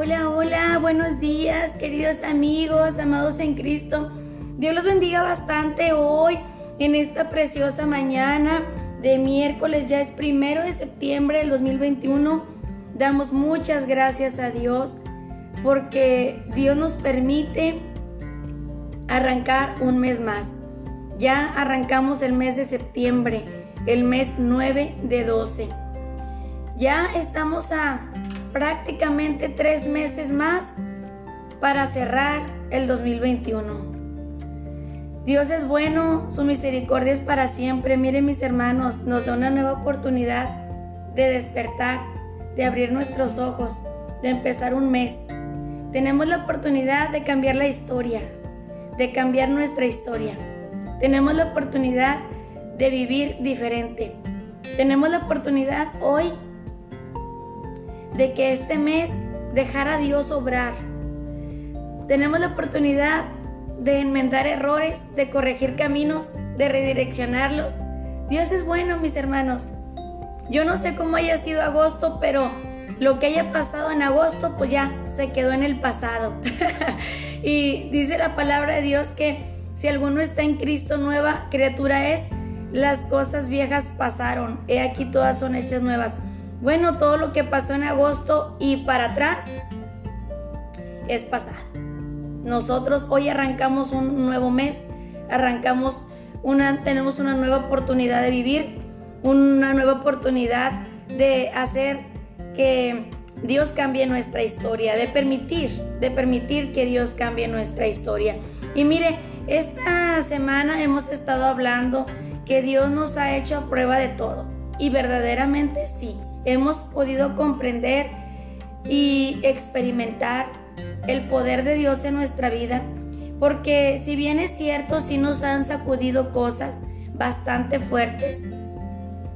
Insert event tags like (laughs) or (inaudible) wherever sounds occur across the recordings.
Hola, hola, buenos días, queridos amigos, amados en Cristo. Dios los bendiga bastante hoy, en esta preciosa mañana de miércoles, ya es primero de septiembre del 2021. Damos muchas gracias a Dios porque Dios nos permite arrancar un mes más. Ya arrancamos el mes de septiembre, el mes 9 de 12. Ya estamos a prácticamente tres meses más para cerrar el 2021. Dios es bueno, su misericordia es para siempre. Miren mis hermanos, nos da una nueva oportunidad de despertar, de abrir nuestros ojos, de empezar un mes. Tenemos la oportunidad de cambiar la historia, de cambiar nuestra historia. Tenemos la oportunidad de vivir diferente. Tenemos la oportunidad hoy de que este mes dejara a Dios obrar. Tenemos la oportunidad de enmendar errores, de corregir caminos, de redireccionarlos. Dios es bueno, mis hermanos. Yo no sé cómo haya sido agosto, pero lo que haya pasado en agosto, pues ya se quedó en el pasado. (laughs) y dice la palabra de Dios que si alguno está en Cristo, nueva criatura es. Las cosas viejas pasaron, he aquí todas son hechas nuevas. Bueno, todo lo que pasó en agosto y para atrás es pasar. Nosotros hoy arrancamos un nuevo mes, arrancamos una, tenemos una nueva oportunidad de vivir, una nueva oportunidad de hacer que Dios cambie nuestra historia, de permitir, de permitir que Dios cambie nuestra historia. Y mire, esta semana hemos estado hablando que Dios nos ha hecho a prueba de todo. Y verdaderamente sí, hemos podido comprender y experimentar el poder de Dios en nuestra vida, porque si bien es cierto, sí nos han sacudido cosas bastante fuertes,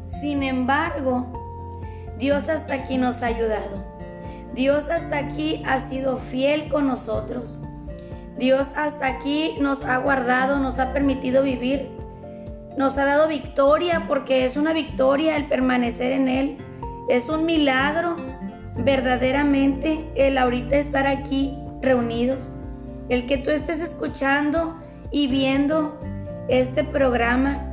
sin embargo, Dios hasta aquí nos ha ayudado. Dios hasta aquí ha sido fiel con nosotros. Dios hasta aquí nos ha guardado, nos ha permitido vivir, nos ha dado victoria porque es una victoria el permanecer en Él. Es un milagro verdaderamente el ahorita estar aquí reunidos, el que tú estés escuchando y viendo este programa.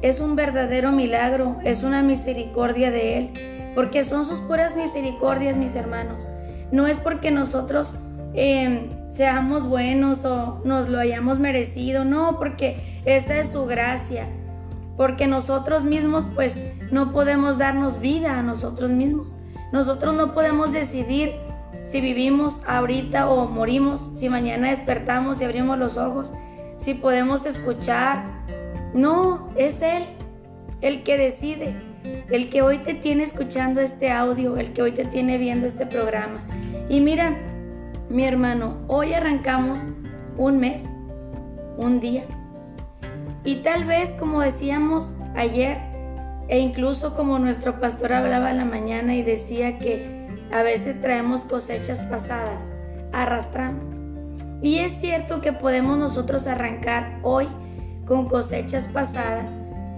Es un verdadero milagro, es una misericordia de Él, porque son sus puras misericordias, mis hermanos. No es porque nosotros em, seamos buenos o nos lo hayamos merecido, no, porque esa es su gracia porque nosotros mismos pues no podemos darnos vida a nosotros mismos. Nosotros no podemos decidir si vivimos ahorita o morimos, si mañana despertamos y abrimos los ojos, si podemos escuchar. No, es Él el que decide, el que hoy te tiene escuchando este audio, el que hoy te tiene viendo este programa. Y mira, mi hermano, hoy arrancamos un mes, un día, y tal vez, como decíamos ayer, e incluso como nuestro pastor hablaba en la mañana y decía que a veces traemos cosechas pasadas arrastrando. Y es cierto que podemos nosotros arrancar hoy con cosechas pasadas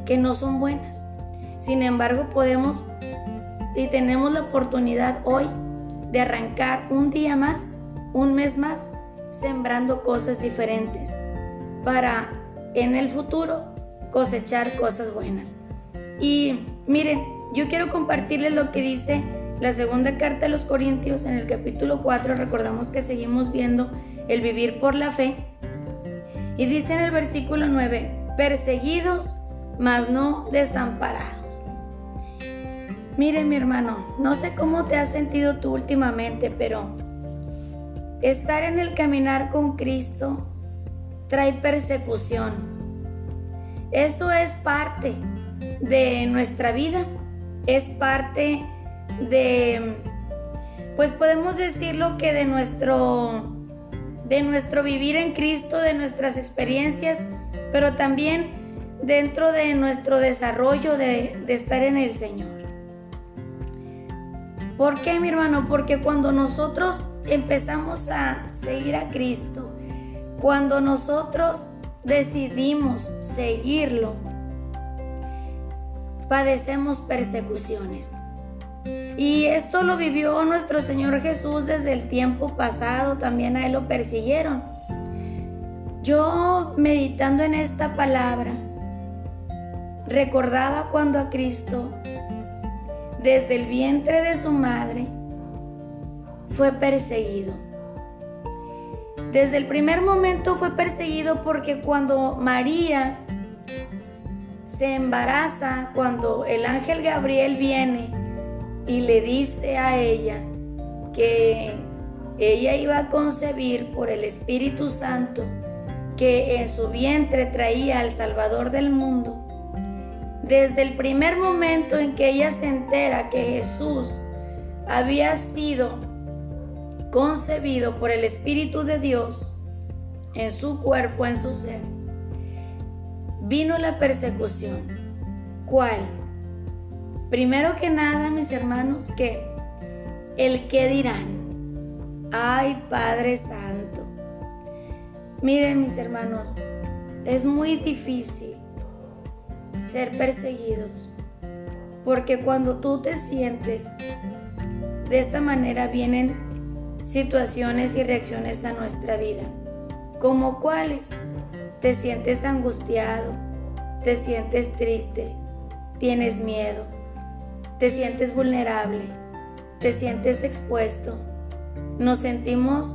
que no son buenas. Sin embargo, podemos y tenemos la oportunidad hoy de arrancar un día más, un mes más, sembrando cosas diferentes para en el futuro cosechar cosas buenas. Y miren, yo quiero compartirles lo que dice la segunda carta de los Corintios en el capítulo 4. Recordamos que seguimos viendo el vivir por la fe. Y dice en el versículo 9, perseguidos, mas no desamparados. Miren mi hermano, no sé cómo te has sentido tú últimamente, pero estar en el caminar con Cristo trae persecución. Eso es parte de nuestra vida, es parte de, pues podemos decirlo que de nuestro, de nuestro vivir en Cristo, de nuestras experiencias, pero también dentro de nuestro desarrollo de, de estar en el Señor. ¿Por qué, mi hermano? Porque cuando nosotros empezamos a seguir a Cristo, cuando nosotros decidimos seguirlo, padecemos persecuciones. Y esto lo vivió nuestro Señor Jesús desde el tiempo pasado, también a Él lo persiguieron. Yo meditando en esta palabra, recordaba cuando a Cristo, desde el vientre de su madre, fue perseguido. Desde el primer momento fue perseguido porque cuando María se embaraza, cuando el ángel Gabriel viene y le dice a ella que ella iba a concebir por el Espíritu Santo que en su vientre traía al Salvador del mundo, desde el primer momento en que ella se entera que Jesús había sido concebido por el Espíritu de Dios en su cuerpo, en su ser, vino la persecución. ¿Cuál? Primero que nada, mis hermanos, que el que dirán. Ay, Padre Santo. Miren, mis hermanos, es muy difícil ser perseguidos. Porque cuando tú te sientes de esta manera vienen situaciones y reacciones a nuestra vida. ¿Como cuáles? Te sientes angustiado, te sientes triste, tienes miedo te sientes vulnerable, te sientes expuesto, nos sentimos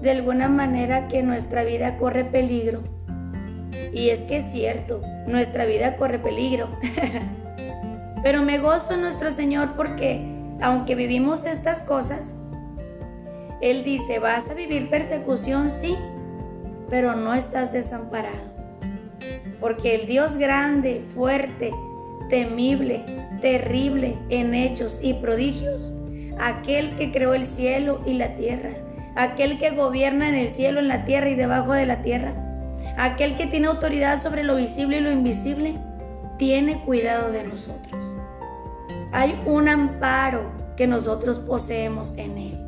de alguna manera que nuestra vida corre peligro. Y es que es cierto, nuestra vida corre peligro. (laughs) Pero me gozo nuestro Señor porque aunque vivimos estas cosas, Él dice, vas a vivir persecución, sí, pero no estás desamparado. Porque el Dios grande, fuerte, temible, terrible en hechos y prodigios, aquel que creó el cielo y la tierra, aquel que gobierna en el cielo, en la tierra y debajo de la tierra, aquel que tiene autoridad sobre lo visible y lo invisible, tiene cuidado de nosotros. Hay un amparo que nosotros poseemos en Él.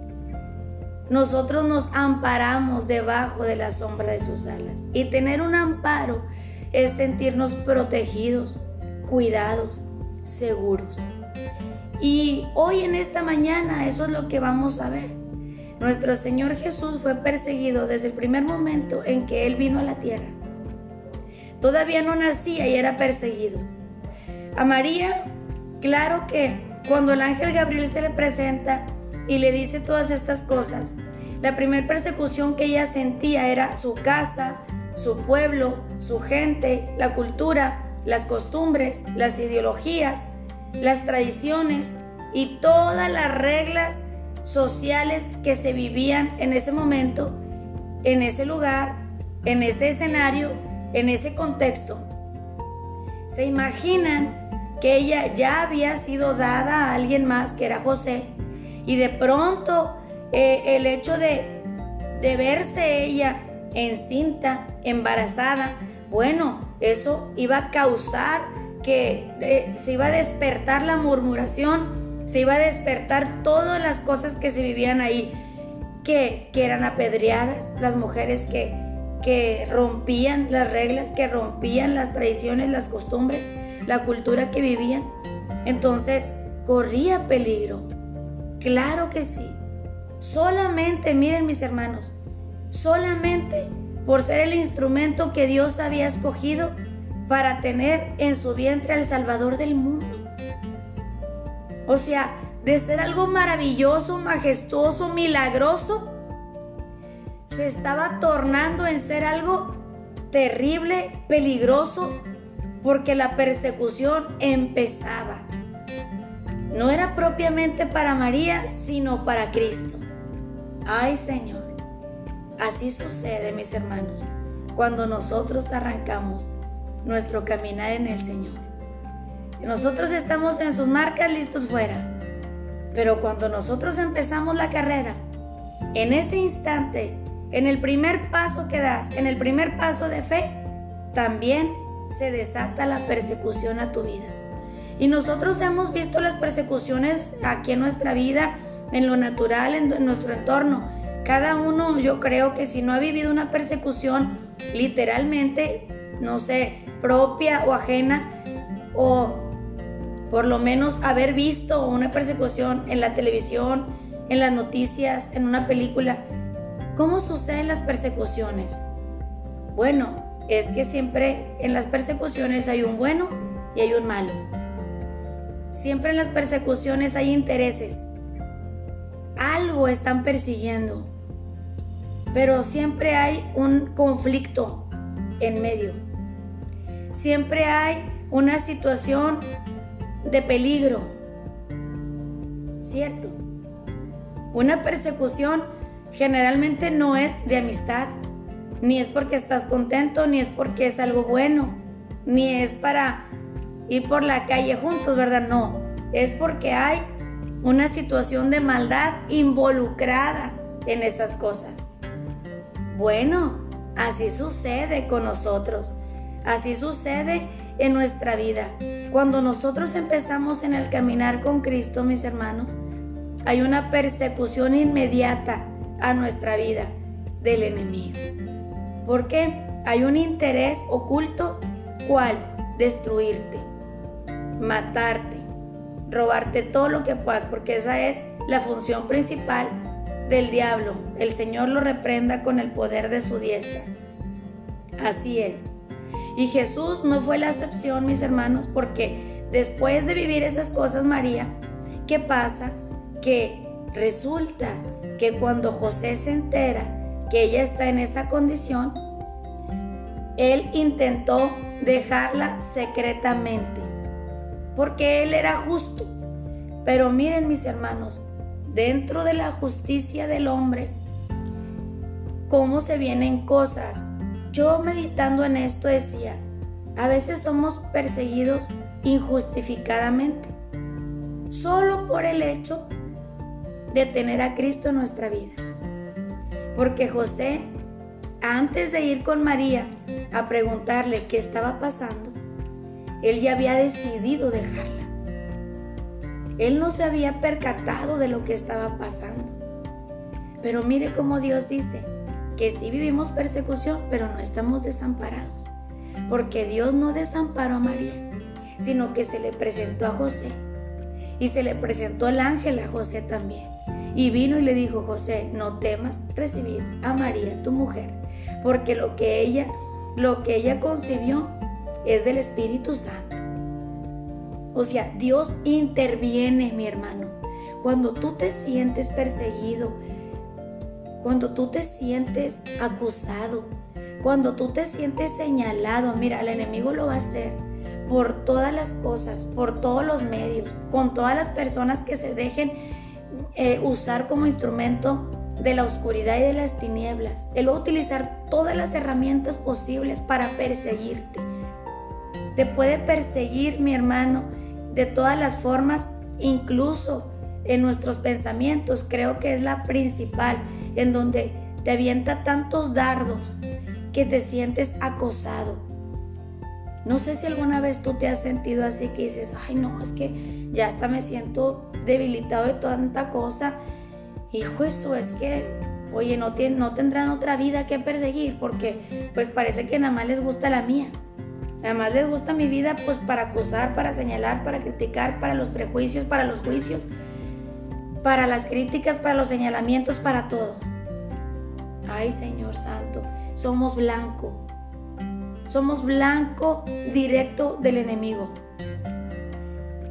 Nosotros nos amparamos debajo de la sombra de sus alas. Y tener un amparo es sentirnos protegidos, cuidados, seguros. Y hoy en esta mañana eso es lo que vamos a ver. Nuestro Señor Jesús fue perseguido desde el primer momento en que Él vino a la tierra. Todavía no nacía y era perseguido. A María, claro que cuando el ángel Gabriel se le presenta y le dice todas estas cosas, la primera persecución que ella sentía era su casa, su pueblo, su gente, la cultura, las costumbres, las ideologías, las tradiciones y todas las reglas sociales que se vivían en ese momento, en ese lugar, en ese escenario, en ese contexto. Se imaginan que ella ya había sido dada a alguien más, que era José, y de pronto eh, el hecho de, verse ella encinta, embarazada, bueno, eso iba a causar que eh, se iba a despertar la murmuración, se iba a despertar todas las cosas que se vivían ahí, que, que eran apedreadas, las mujeres que, que rompían las reglas, que rompían las tradiciones, las costumbres, la cultura que vivían. Entonces, corría peligro. Claro que sí. Solamente, miren mis hermanos, solamente por ser el instrumento que Dios había escogido para tener en su vientre al Salvador del mundo. O sea, de ser algo maravilloso, majestuoso, milagroso, se estaba tornando en ser algo terrible, peligroso, porque la persecución empezaba. No era propiamente para María, sino para Cristo. Ay Señor. Así sucede, mis hermanos, cuando nosotros arrancamos nuestro caminar en el Señor. Nosotros estamos en sus marcas listos fuera, pero cuando nosotros empezamos la carrera, en ese instante, en el primer paso que das, en el primer paso de fe, también se desata la persecución a tu vida. Y nosotros hemos visto las persecuciones aquí en nuestra vida, en lo natural, en nuestro entorno. Cada uno, yo creo que si no ha vivido una persecución, literalmente, no sé, propia o ajena, o por lo menos haber visto una persecución en la televisión, en las noticias, en una película. ¿Cómo suceden las persecuciones? Bueno, es que siempre en las persecuciones hay un bueno y hay un malo. Siempre en las persecuciones hay intereses. Algo están persiguiendo. Pero siempre hay un conflicto en medio. Siempre hay una situación de peligro. ¿Cierto? Una persecución generalmente no es de amistad, ni es porque estás contento, ni es porque es algo bueno, ni es para ir por la calle juntos, ¿verdad? No, es porque hay una situación de maldad involucrada en esas cosas. Bueno, así sucede con nosotros, así sucede en nuestra vida. Cuando nosotros empezamos en el caminar con Cristo, mis hermanos, hay una persecución inmediata a nuestra vida del enemigo. ¿Por qué? Hay un interés oculto, ¿cuál? Destruirte, matarte, robarte todo lo que puedas, porque esa es la función principal del diablo. El Señor lo reprenda con el poder de su diestra. Así es. Y Jesús no fue la excepción, mis hermanos, porque después de vivir esas cosas, María, ¿qué pasa? Que resulta que cuando José se entera que ella está en esa condición, él intentó dejarla secretamente, porque él era justo. Pero miren mis hermanos, dentro de la justicia del hombre, cómo se vienen cosas. Yo meditando en esto decía, a veces somos perseguidos injustificadamente, solo por el hecho de tener a Cristo en nuestra vida. Porque José, antes de ir con María a preguntarle qué estaba pasando, él ya había decidido dejarla. Él no se había percatado de lo que estaba pasando. Pero mire cómo Dios dice que sí vivimos persecución, pero no estamos desamparados. Porque Dios no desamparó a María, sino que se le presentó a José. Y se le presentó el ángel a José también. Y vino y le dijo, José, no temas recibir a María, tu mujer, porque lo que ella, lo que ella concibió es del Espíritu Santo. O sea, Dios interviene, mi hermano. Cuando tú te sientes perseguido, cuando tú te sientes acusado, cuando tú te sientes señalado, mira, el enemigo lo va a hacer por todas las cosas, por todos los medios, con todas las personas que se dejen eh, usar como instrumento de la oscuridad y de las tinieblas. Él va a utilizar todas las herramientas posibles para perseguirte. Te puede perseguir, mi hermano, de todas las formas, incluso en nuestros pensamientos, creo que es la principal, en donde te avienta tantos dardos que te sientes acosado. No sé si alguna vez tú te has sentido así que dices, ay no, es que ya hasta me siento debilitado de tanta cosa. Hijo, eso es que, oye, no, no tendrán otra vida que perseguir porque pues parece que nada más les gusta la mía. Además les gusta mi vida pues para acusar, para señalar, para criticar, para los prejuicios, para los juicios, para las críticas, para los señalamientos, para todo. Ay Señor Santo, somos blanco. Somos blanco directo del enemigo.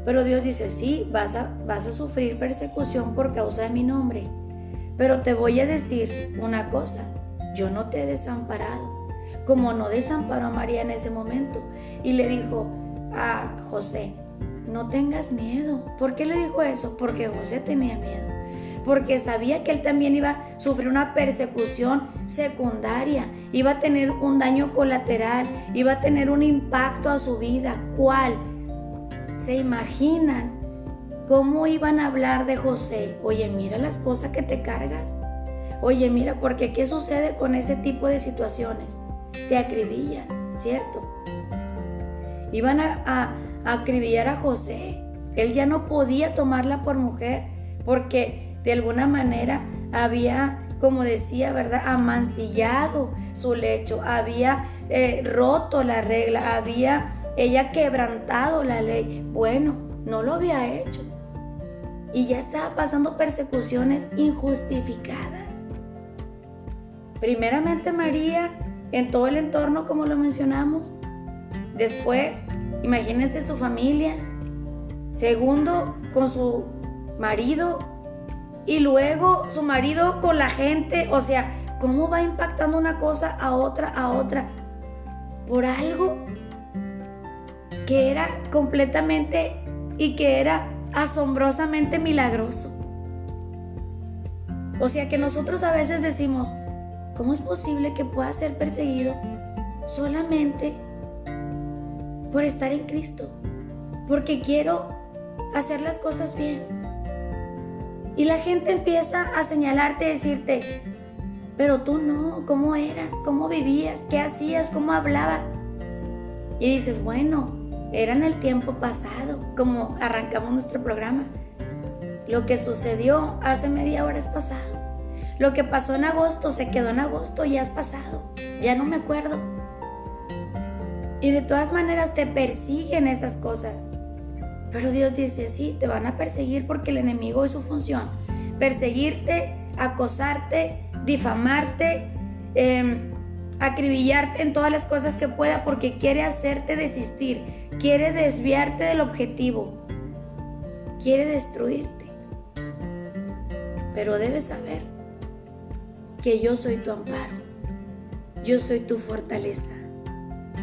Pero Dios dice, sí, vas a, vas a sufrir persecución por causa de mi nombre. Pero te voy a decir una cosa, yo no te he desamparado como no desamparó a María en ese momento. Y le dijo a José, no tengas miedo. ¿Por qué le dijo eso? Porque José tenía miedo. Porque sabía que él también iba a sufrir una persecución secundaria, iba a tener un daño colateral, iba a tener un impacto a su vida. ¿Cuál? ¿Se imaginan cómo iban a hablar de José? Oye, mira la esposa que te cargas. Oye, mira, porque ¿qué sucede con ese tipo de situaciones? Te acribillan, ¿cierto? Iban a, acribillar a José. Él ya no podía tomarla por mujer porque de alguna manera había, como decía, ¿verdad? Amancillado su lecho, había eh, roto la regla, había ella quebrantado la ley. Bueno, no lo había hecho. Y ya estaba pasando persecuciones injustificadas. Primeramente María, en todo el entorno como lo mencionamos. Después, imagínense su familia. Segundo, con su marido. Y luego su marido con la gente. O sea, ¿cómo va impactando una cosa a otra, a otra? Por algo que era completamente y que era asombrosamente milagroso. O sea que nosotros a veces decimos, ¿cómo es posible que pueda ser perseguido solamente por estar en Cristo? Porque quiero hacer las cosas bien. Y la gente empieza a señalarte, decirte, pero tú no, ¿cómo eras? ¿Cómo vivías? ¿Qué hacías? ¿Cómo hablabas? Y dices, bueno, era en el tiempo pasado, como arrancamos nuestro programa. Lo que sucedió hace media hora es pasado. Lo que pasó en agosto se quedó en agosto, ya es pasado. Ya no me acuerdo. Y de todas maneras te persiguen esas cosas. Pero Dios dice, sí, te van a perseguir porque el enemigo es su función. Perseguirte, acosarte, difamarte, eh, acribillarte en todas las cosas que pueda porque quiere hacerte desistir, quiere desviarte del objetivo, quiere destruirte. Pero debes saber que yo soy tu amparo, yo soy tu fortaleza,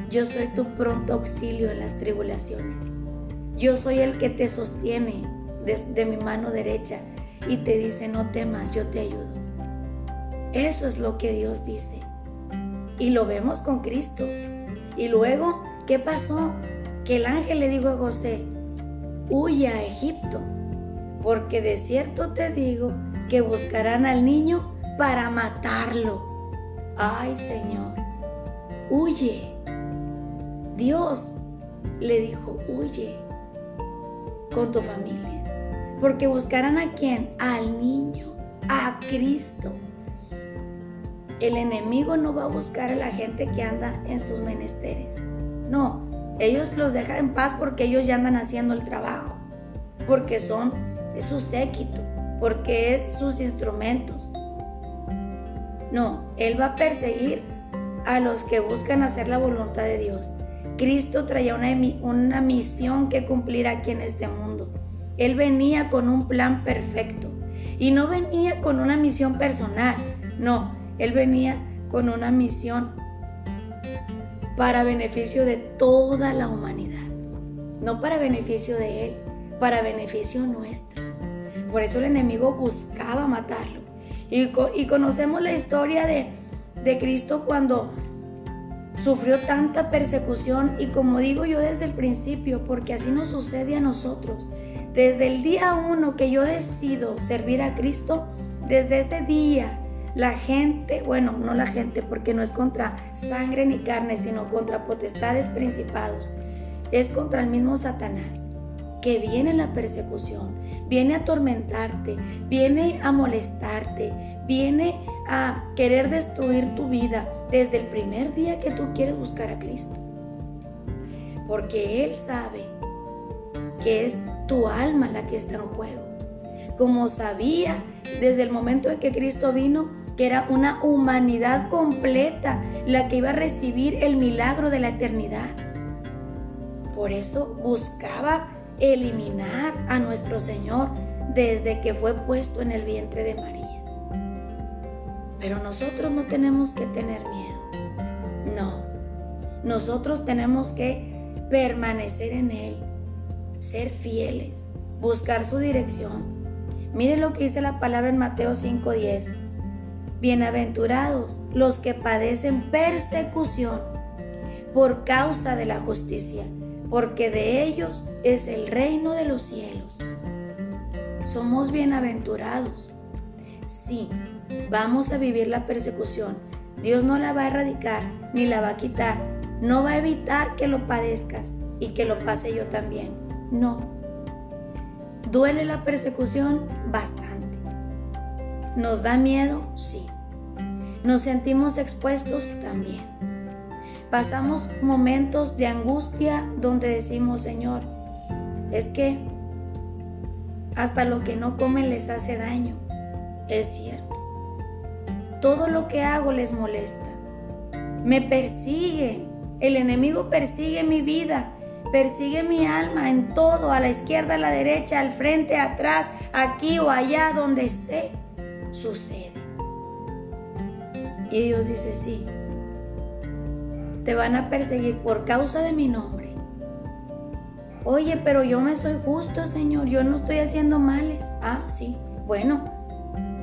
yo soy tu pronto auxilio en las tribulaciones, yo soy el que te sostiene desde mi mano derecha y te dice no temas, yo te ayudo. Eso es lo que Dios dice. Y lo vemos con Cristo. Y luego, ¿qué pasó? Que el ángel le dijo a José, huye a Egipto, porque de cierto te digo que buscarán al niño para matarlo. Ay Señor, huye. Dios le dijo, huye con tu familia, porque buscarán a quién? Al niño, a Cristo. El enemigo no va a buscar a la gente que anda en sus menesteres. No, ellos los dejan en paz porque ellos ya andan haciendo el trabajo, porque son su séquito, porque es sus instrumentos. No, Él va a perseguir a los que buscan hacer la voluntad de Dios. Cristo traía una, una misión que cumplir aquí en este mundo. Él venía con un plan perfecto y no venía con una misión personal, no, él venía con una misión para beneficio de toda la humanidad, no para beneficio de Él, para beneficio nuestro. Por eso el enemigo buscaba matarlo. Y, conocemos la historia de, de Cristo cuando sufrió tanta persecución y como digo yo desde el principio, porque así nos sucede a nosotros. Desde el día uno que yo decido servir a Cristo, desde ese día la gente, bueno, no la gente, porque no es contra sangre ni carne, sino contra potestades principados. Es contra el mismo Satanás, que viene la persecución, viene a atormentarte, viene a molestarte, viene a querer destruir tu vida desde el primer día que tú quieres buscar a Cristo. Porque Él sabe que es tu alma la que está en juego. Como sabía desde el momento en que Cristo vino, que era una humanidad completa la que iba a recibir el milagro de la eternidad. Por eso buscaba eliminar a nuestro Señor desde que fue puesto en el vientre de María. Pero nosotros no tenemos que tener miedo. No, nosotros tenemos que permanecer en Él, ser fieles, buscar su dirección Miren lo que dice la palabra en Mateo 5:10. Bienaventurados los que padecen persecución por causa de la justicia, porque de ellos es el reino de los cielos. Somos bienaventurados. Sí, vamos a vivir la persecución. Dios no la va a erradicar ni la va a quitar. No va a evitar que lo padezcas y que lo pase yo también. No ¿Duele la persecución? Bastante. ¿Nos da miedo? Sí. ¿Nos sentimos expuestos? También. Pasamos momentos de angustia donde decimos, Señor, es que hasta lo que no comen les hace daño. Es cierto. Todo lo que hago les molesta. Me persigue. El enemigo persigue mi vida. Persigue mi alma en todo, a la izquierda, a la derecha, al frente, atrás, aquí o allá, donde esté. Sucede. Y Dios dice, sí, te van a perseguir por causa de mi nombre. Oye, pero yo me soy justo, Señor, yo no estoy haciendo males. Ah, sí, bueno,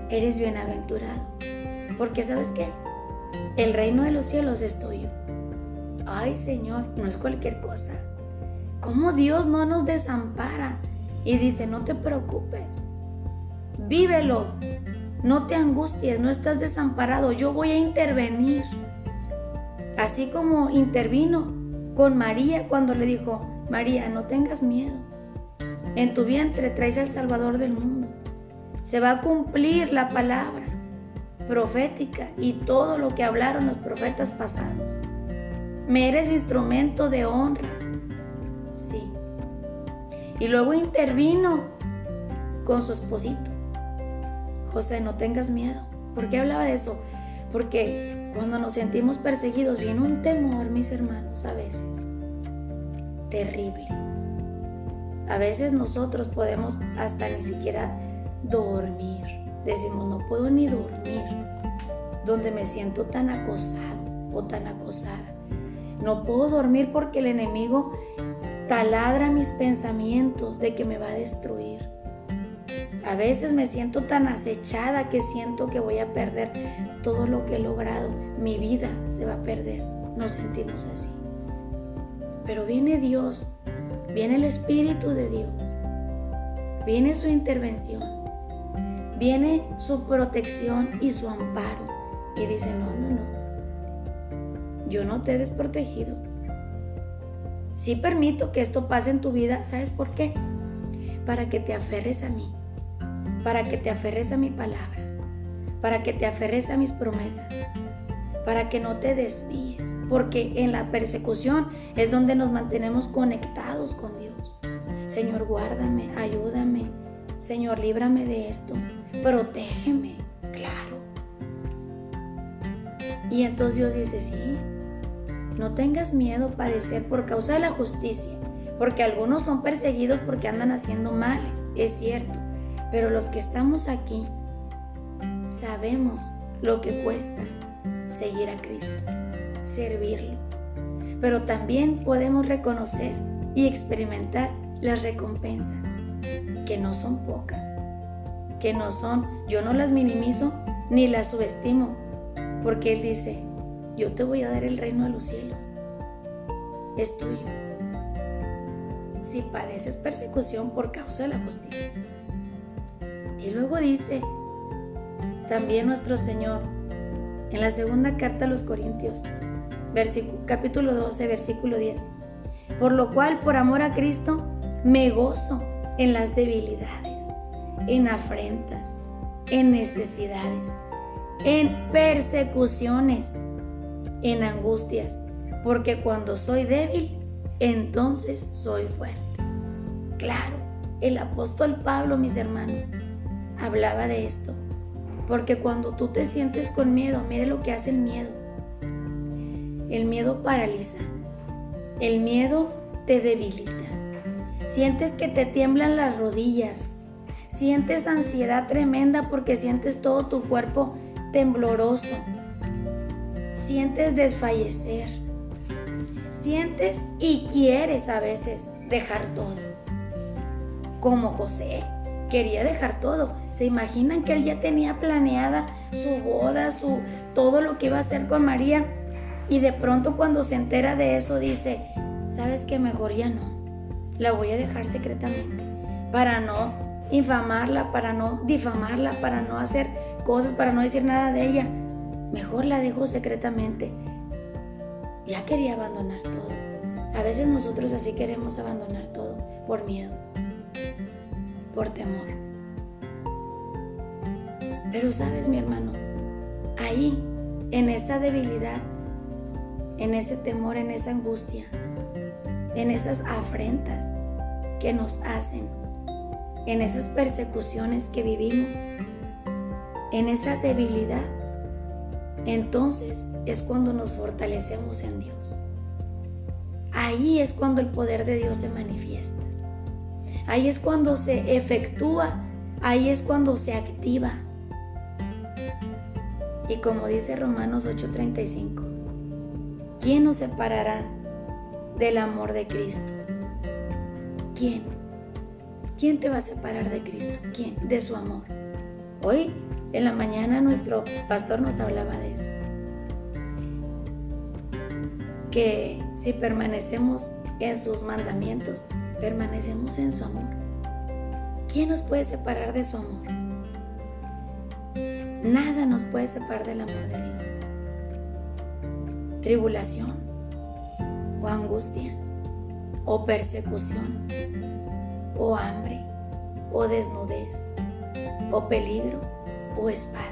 eres bienaventurado. Porque sabes qué? El reino de los cielos es tuyo. Ay, Señor, no es cualquier cosa. ¿Cómo Dios no nos desampara? Y dice, no te preocupes, vívelo, no te angusties, no estás desamparado, yo voy a intervenir. Así como intervino con María cuando le dijo, María, no tengas miedo. En tu vientre traes al Salvador del mundo. Se va a cumplir la palabra profética y todo lo que hablaron los profetas pasados. Me eres instrumento de honra. Sí. Y luego intervino con su esposito. José, no tengas miedo. ¿Por qué hablaba de eso? Porque cuando nos sentimos perseguidos viene un temor, mis hermanos, a veces. Terrible. A veces nosotros podemos hasta ni siquiera dormir. Decimos, no puedo ni dormir. Donde me siento tan acosado o tan acosada. No puedo dormir porque el enemigo taladra mis pensamientos de que me va a destruir. A veces me siento tan acechada que siento que voy a perder todo lo que he logrado. Mi vida se va a perder. Nos sentimos así. Pero viene Dios, viene el Espíritu de Dios, viene su intervención, viene su protección y su amparo. Y dice, no, no, no. Yo no te he desprotegido. Sí permito que esto pase en tu vida. ¿Sabes por qué? Para que te aferres a mí para que te aferres a mi palabra, para que te aferres a mis promesas, para que no te desvíes, porque en la persecución es donde nos mantenemos conectados con Dios. Señor, guárdame, ayúdame. Señor, líbrame de esto. Protégeme, claro. Y entonces Dios dice, sí, no tengas miedo padecer por causa de la justicia, porque algunos son perseguidos porque andan haciendo males, es cierto. Pero los que estamos aquí sabemos lo que cuesta seguir a Cristo, servirlo. Pero también podemos reconocer y experimentar las recompensas, que no son pocas, que no son, yo no las minimizo ni las subestimo, porque Él dice, yo te voy a dar el reino de los cielos, es tuyo. Si padeces persecución por causa de la justicia. Y luego dice también nuestro Señor en la segunda carta a los Corintios, capítulo 12, versículo 10. Por lo cual, por amor a Cristo, me gozo en las debilidades, en afrentas, en necesidades, en persecuciones, en angustias, porque cuando soy débil, entonces soy fuerte. Claro, el apóstol Pablo, mis hermanos, hablaba de esto. Porque cuando tú te sientes con miedo, mire lo que hace el miedo. El miedo paraliza. El miedo te debilita. Sientes que te tiemblan las rodillas. Sientes ansiedad tremenda porque sientes todo tu cuerpo tembloroso. Sientes desfallecer. Sientes y quieres a veces dejar todo. Como José quería dejar todo. ¿Se imaginan que él ya tenía planeada su boda, su todo lo que iba a hacer con María? Y de pronto cuando se entera de eso dice, ¿sabes qué? Mejor ya no. La voy a dejar secretamente para no infamarla, para no difamarla, para no hacer cosas, para no decir nada de ella. Mejor la dejo secretamente. Ya quería abandonar todo. A veces nosotros así queremos abandonar todo por miedo por temor. Pero sabes, mi hermano, ahí, en esa debilidad, en ese temor, en esa angustia, en esas afrentas que nos hacen, en esas persecuciones que vivimos, en esa debilidad, entonces es cuando nos fortalecemos en Dios. Ahí es cuando el poder de Dios se manifiesta. Ahí es cuando se efectúa, ahí es cuando se activa. Y como dice Romanos 8:35, ¿quién nos separará del amor de Cristo? ¿Quién? ¿Quién te va a separar de Cristo? ¿Quién? De su amor. Hoy en la mañana nuestro pastor nos hablaba de eso. Que si permanecemos en sus mandamientos, permanecemos en su amor. ¿Quién nos puede separar de su amor? Nada nos puede separar del amor de Dios. Tribulación o angustia o persecución o hambre o desnudez o peligro o espada.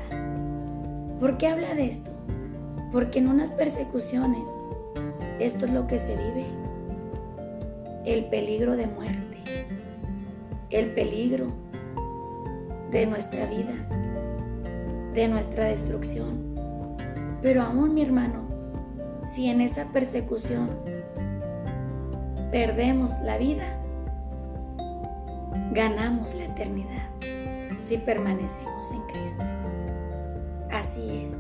¿Por qué habla de esto? Porque en unas persecuciones esto es lo que se vive. El peligro de muerte, el peligro de nuestra vida, de nuestra destrucción. Pero aún mi hermano, si en esa persecución perdemos la vida, ganamos la eternidad si permanecemos en Cristo. Así es,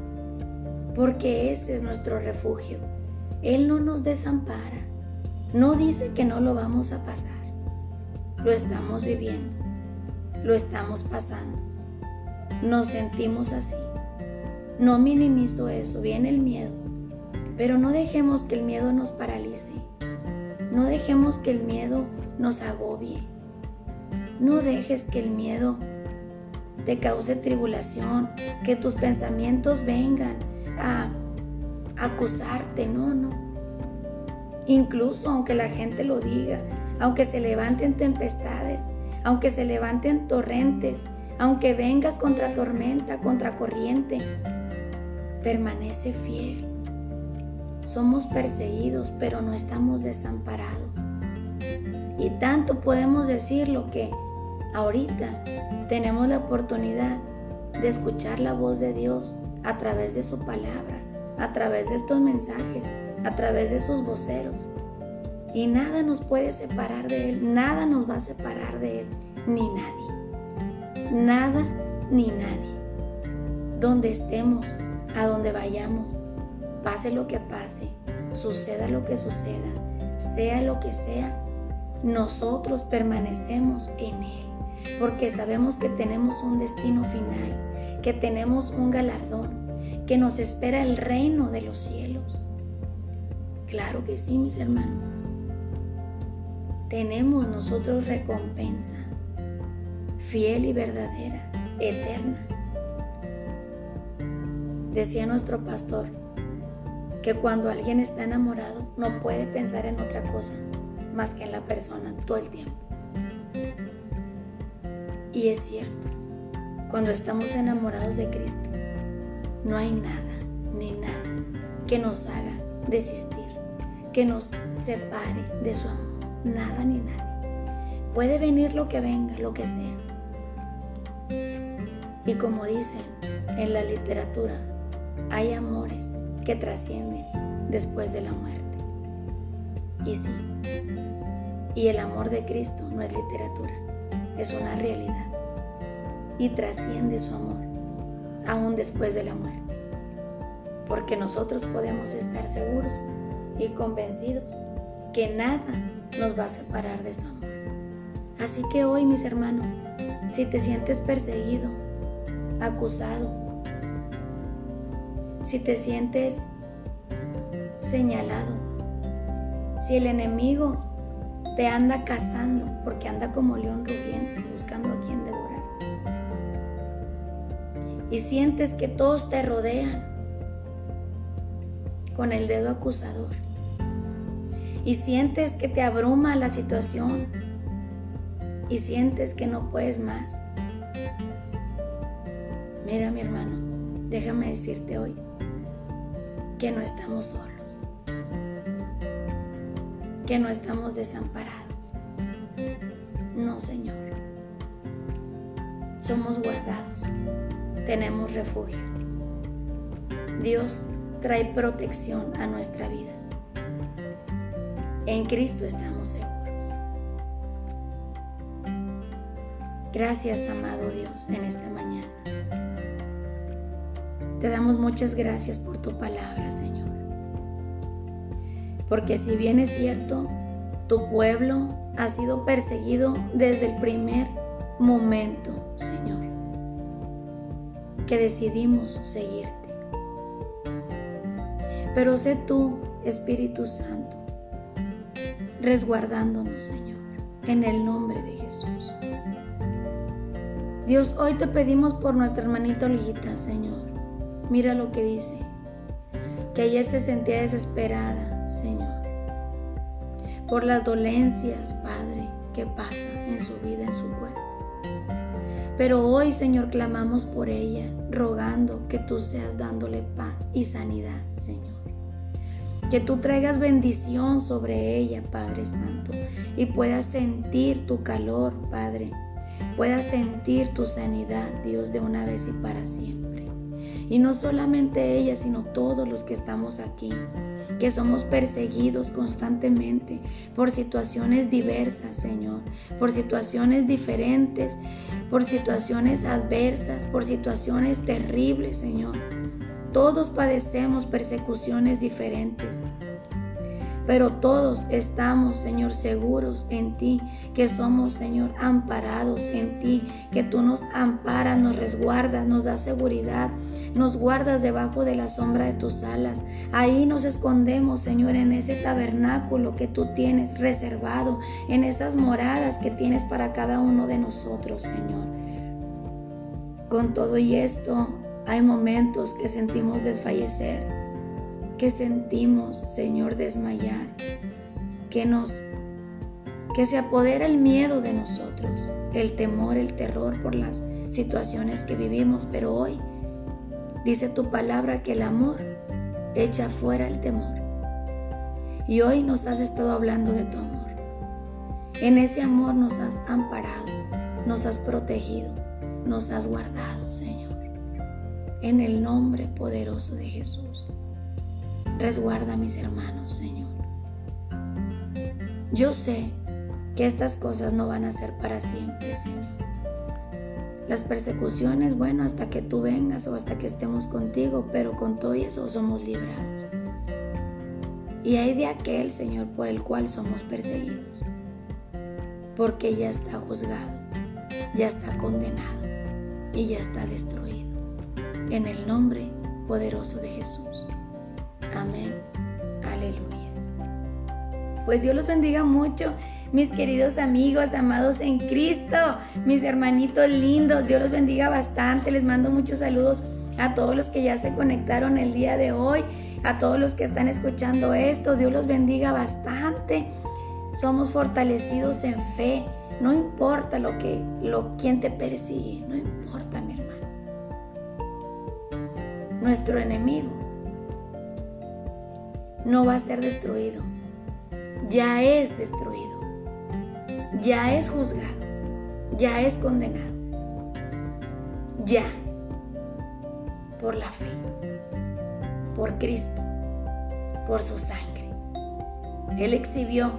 porque ese es nuestro refugio. Él no nos desampara, no dice que no lo vamos a pasar. Lo estamos viviendo, lo estamos pasando. Nos sentimos así. No minimizo eso, viene el miedo, pero no dejemos que el miedo nos paralice. No dejemos que el miedo nos agobie. No dejes que el miedo te cause tribulación, que tus pensamientos vengan a acusarte, no, no. Incluso aunque la gente lo diga, aunque se levanten tempestades, aunque se levanten torrentes, aunque vengas contra tormenta, contra corriente, permanece fiel. Somos perseguidos, pero no estamos desamparados. Y tanto podemos decir lo que ahorita tenemos la oportunidad de escuchar la voz de Dios a través de su palabra, a través de estos mensajes, a través de sus voceros. Y nada nos puede separar de Él, nada nos va a separar de Él, ni nadie. Nada ni nadie. Donde estemos, a donde vayamos, pase lo que pase, suceda lo que suceda, sea lo que sea, nosotros permanecemos en Él porque sabemos que tenemos un destino final, que tenemos un galardón, que nos espera el reino de los cielos. Claro que sí, mis hermanos. Tenemos nosotros recompensa, fiel y verdadera, eterna. Decía nuestro pastor que cuando alguien está enamorado no puede pensar en otra cosa más que en la persona todo el tiempo. Y es cierto, cuando estamos enamorados de Cristo, no hay nada ni nada que nos haga desistir, que nos separe de su amor. Nada ni nadie. Puede venir lo que venga, lo que sea. Y como dicen en la literatura, hay amores que trascienden después de la muerte. Y sí, y el amor de Cristo no es literatura, es una realidad y trasciende su amor, aún después de la muerte. Porque nosotros podemos estar seguros y convencidos que nada nos va a separar de su amor. Así que hoy, mis hermanos, si te sientes perseguido, acusado, si te sientes señalado, si el enemigo te anda cazando porque anda como león rugiente buscando a quien devorar. Y sientes que todos te rodean con el dedo acusador. Y sientes que te abruma la situación. Y sientes que no puedes más. Mira mi hermano, déjame decirte hoy que no estamos solos que no estamos desamparados. No, Señor. Somos guardados. Tenemos refugio. Dios trae protección a nuestra vida. En Cristo estamos seguros. Gracias, amado Dios, en esta mañana. Te damos muchas gracias por tu palabra, Señor. Porque si bien es cierto, tu pueblo ha sido perseguido desde el primer momento, Señor, que decidimos seguirte. Pero sé tú, Espíritu Santo, resguardándonos, Señor, en el nombre de Jesús. Dios, hoy te pedimos por nuestra hermanita Olguita, Señor. Mira lo que dice, que ayer se sentía desesperada, Señor, por las dolencias, Padre, que pasan en su vida, en su cuerpo. Pero hoy, Señor, clamamos por ella, rogando que tú seas dándole paz y sanidad, Señor. Que tú traigas bendición sobre ella, Padre Santo, y puedas sentir tu calor, Padre. Puedas sentir tu sanidad, Dios, de una vez y para siempre. Y no solamente ella, sino todos los que estamos aquí, que somos perseguidos constantemente por situaciones diversas, Señor, por situaciones diferentes, por situaciones adversas, por situaciones terribles, Señor. Todos padecemos persecuciones diferentes. Pero todos estamos, Señor, seguros en ti, que somos, Señor, amparados en ti, que tú nos amparas, nos resguardas, nos das seguridad, nos guardas debajo de la sombra de tus alas. Ahí nos escondemos, Señor, en ese tabernáculo que tú tienes reservado, en esas moradas que tienes para cada uno de nosotros, Señor. Con todo y esto, hay momentos que sentimos desfallecer que sentimos, Señor, desmayar, que nos que se apodera el miedo de nosotros, el temor, el terror por las situaciones que vivimos, pero hoy dice tu palabra que el amor echa fuera el temor. Y hoy nos has estado hablando de tu amor. En ese amor nos has amparado, nos has protegido, nos has guardado, Señor. En el nombre poderoso de Jesús. Resguarda a mis hermanos, Señor. Yo sé que estas cosas no van a ser para siempre, Señor. Las persecuciones, bueno, hasta que tú vengas o hasta que estemos contigo, pero con todo eso somos librados. Y hay de aquel, Señor, por el cual somos perseguidos, porque ya está juzgado, ya está condenado y ya está destruido. En el nombre poderoso de Jesús. Amén. Aleluya. Pues Dios los bendiga mucho. Mis queridos amigos, amados en Cristo, mis hermanitos lindos, Dios los bendiga bastante. Les mando muchos saludos a todos los que ya se conectaron el día de hoy, a todos los que están escuchando esto. Dios los bendiga bastante. Somos fortalecidos en fe. No importa lo que lo quien te persigue, no importa. Nuestro enemigo no va a ser destruido. Ya es destruido. Ya es juzgado. Ya es condenado. Ya. Por la fe. Por Cristo. Por su sangre. Él exhibió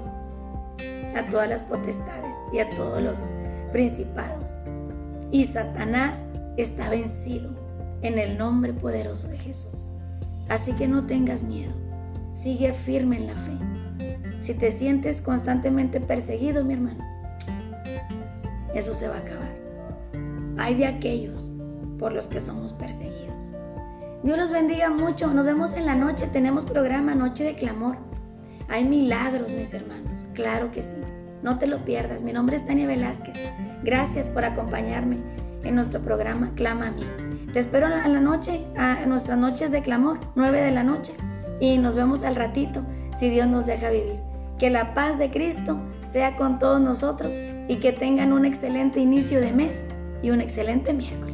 a todas las potestades y a todos los principados. Y Satanás está vencido en el nombre poderoso de Jesús. Así que no tengas miedo. Sigue firme en la fe. Si te sientes constantemente perseguido, mi hermano, eso se va a acabar. Hay de aquellos por los que somos perseguidos. Dios los bendiga mucho. Nos vemos en la noche. Tenemos programa Noche de Clamor. Hay milagros, mis hermanos. Claro que sí. No te lo pierdas. Mi nombre es Tania Velázquez. Gracias por acompañarme en nuestro programa Clama a mí. Te espero en la noche, a nuestras noches de clamor, 9 de la noche y nos vemos al ratito si Dios nos deja vivir. Que la paz de Cristo sea con todos nosotros y que tengan un excelente inicio de mes y un excelente miércoles.